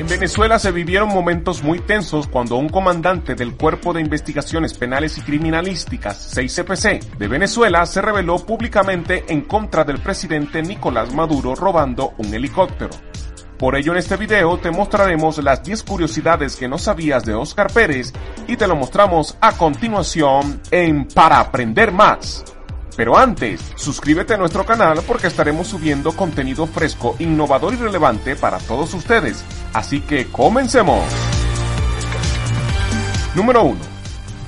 En Venezuela se vivieron momentos muy tensos cuando un comandante del Cuerpo de Investigaciones Penales y Criminalísticas, 6CPC, de Venezuela se rebeló públicamente en contra del presidente Nicolás Maduro robando un helicóptero. Por ello en este video te mostraremos las 10 curiosidades que no sabías de Oscar Pérez y te lo mostramos a continuación en Para Aprender Más. Pero antes, suscríbete a nuestro canal porque estaremos subiendo contenido fresco, innovador y relevante para todos ustedes. Así que comencemos. Número 1.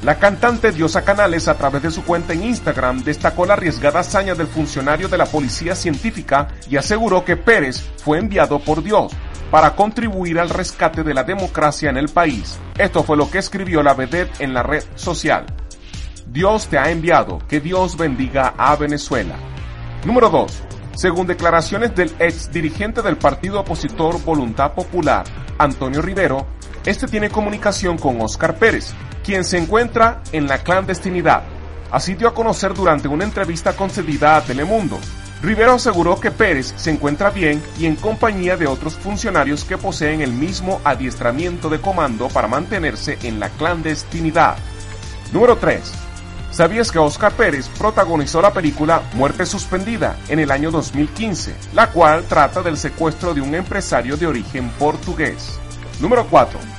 La cantante Diosa Canales a través de su cuenta en Instagram destacó la arriesgada hazaña del funcionario de la policía científica y aseguró que Pérez fue enviado por Dios para contribuir al rescate de la democracia en el país. Esto fue lo que escribió la vedette en la red social. Dios te ha enviado, que Dios bendiga a Venezuela. Número 2. Según declaraciones del ex dirigente del partido opositor Voluntad Popular, Antonio Rivero, este tiene comunicación con Oscar Pérez, quien se encuentra en la clandestinidad. Así dio a conocer durante una entrevista concedida a Telemundo. Rivero aseguró que Pérez se encuentra bien y en compañía de otros funcionarios que poseen el mismo adiestramiento de comando para mantenerse en la clandestinidad. Número 3. ¿Sabías que Oscar Pérez protagonizó la película Muerte Suspendida en el año 2015, la cual trata del secuestro de un empresario de origen portugués? Número 4.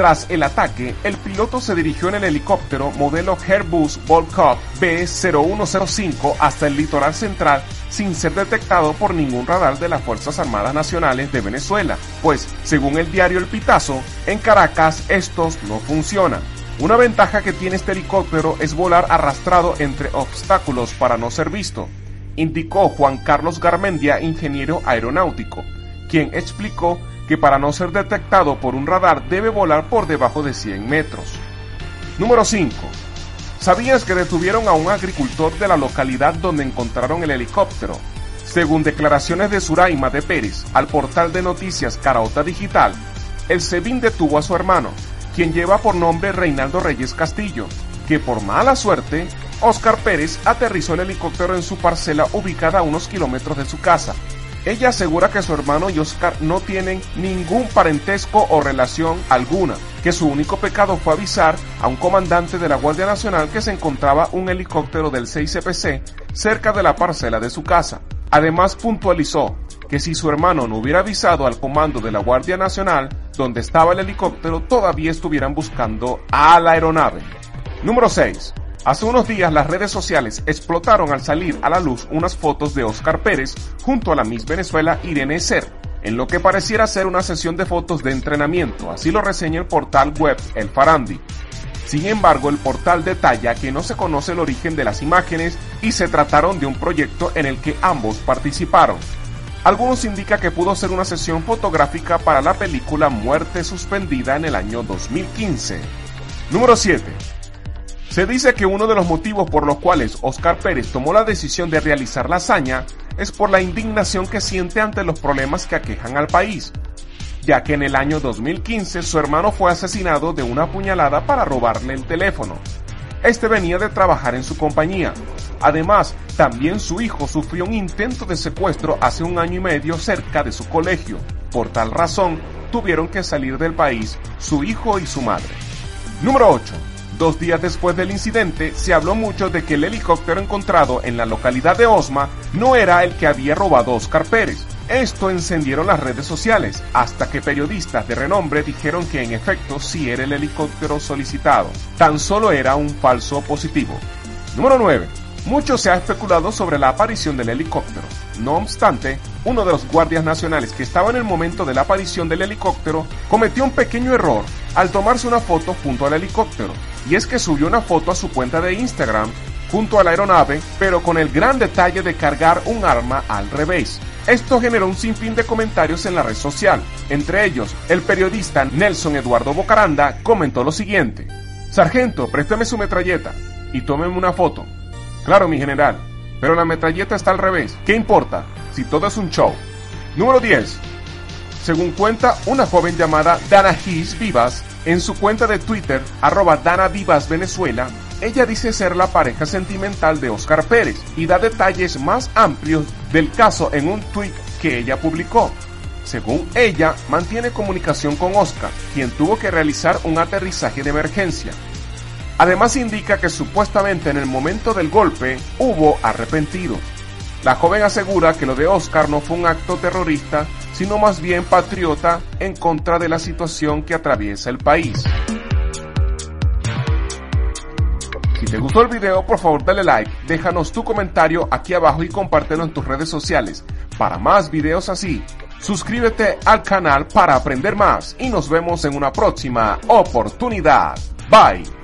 Tras el ataque, el piloto se dirigió en el helicóptero modelo Airbus Volcop B0105 hasta el litoral central sin ser detectado por ningún radar de las Fuerzas Armadas Nacionales de Venezuela, pues, según el diario El Pitazo, en Caracas estos no funcionan. Una ventaja que tiene este helicóptero es volar arrastrado entre obstáculos para no ser visto, indicó Juan Carlos Garmendia, ingeniero aeronáutico, quien explicó que para no ser detectado por un radar debe volar por debajo de 100 metros. Número 5. ¿Sabías que detuvieron a un agricultor de la localidad donde encontraron el helicóptero? Según declaraciones de Suraima de Pérez al portal de noticias Caraota Digital, el SEBIN detuvo a su hermano, quien lleva por nombre Reinaldo Reyes Castillo, que por mala suerte, Oscar Pérez aterrizó el helicóptero en su parcela ubicada a unos kilómetros de su casa. Ella asegura que su hermano y Oscar no tienen ningún parentesco o relación alguna, que su único pecado fue avisar a un comandante de la Guardia Nacional que se encontraba un helicóptero del 6CPC cerca de la parcela de su casa. Además puntualizó que si su hermano no hubiera avisado al comando de la Guardia Nacional donde estaba el helicóptero, todavía estuvieran buscando a la aeronave. Número 6. Hace unos días las redes sociales explotaron al salir a la luz unas fotos de Oscar Pérez junto a la Miss Venezuela Irene Ser, en lo que pareciera ser una sesión de fotos de entrenamiento, así lo reseña el portal web El Farandi. Sin embargo, el portal detalla que no se conoce el origen de las imágenes y se trataron de un proyecto en el que ambos participaron. Algunos indican que pudo ser una sesión fotográfica para la película Muerte Suspendida en el año 2015. Número 7. Se dice que uno de los motivos por los cuales Oscar Pérez tomó la decisión de realizar la hazaña es por la indignación que siente ante los problemas que aquejan al país, ya que en el año 2015 su hermano fue asesinado de una puñalada para robarle el teléfono. Este venía de trabajar en su compañía. Además, también su hijo sufrió un intento de secuestro hace un año y medio cerca de su colegio. Por tal razón, tuvieron que salir del país su hijo y su madre. Número 8. Dos días después del incidente, se habló mucho de que el helicóptero encontrado en la localidad de Osma no era el que había robado Oscar Pérez. Esto encendieron las redes sociales, hasta que periodistas de renombre dijeron que en efecto sí era el helicóptero solicitado. Tan solo era un falso positivo. Número 9. Mucho se ha especulado sobre la aparición del helicóptero. No obstante, uno de los guardias nacionales que estaba en el momento de la aparición del helicóptero cometió un pequeño error al tomarse una foto junto al helicóptero, y es que subió una foto a su cuenta de Instagram junto a la aeronave, pero con el gran detalle de cargar un arma al revés. Esto generó un sinfín de comentarios en la red social. Entre ellos, el periodista Nelson Eduardo Bocaranda comentó lo siguiente. Sargento, préstame su metralleta y tómeme una foto. Claro, mi general, pero la metralleta está al revés. ¿Qué importa si todo es un show? Número 10. Según cuenta una joven llamada Dana Vivas, En su cuenta de Twitter, arroba Dana Vivas Venezuela, ella dice ser la pareja sentimental de Oscar Pérez y da detalles más amplios del caso en un tweet que ella publicó. Según ella, mantiene comunicación con Oscar, quien tuvo que realizar un aterrizaje de emergencia. Además indica que supuestamente en el momento del golpe hubo arrepentidos. La joven asegura que lo de Oscar no fue un acto terrorista, sino más bien patriota en contra de la situación que atraviesa el país. Si te gustó el video, por favor dale like, déjanos tu comentario aquí abajo y compártelo en tus redes sociales. Para más videos así, suscríbete al canal para aprender más y nos vemos en una próxima oportunidad. Bye.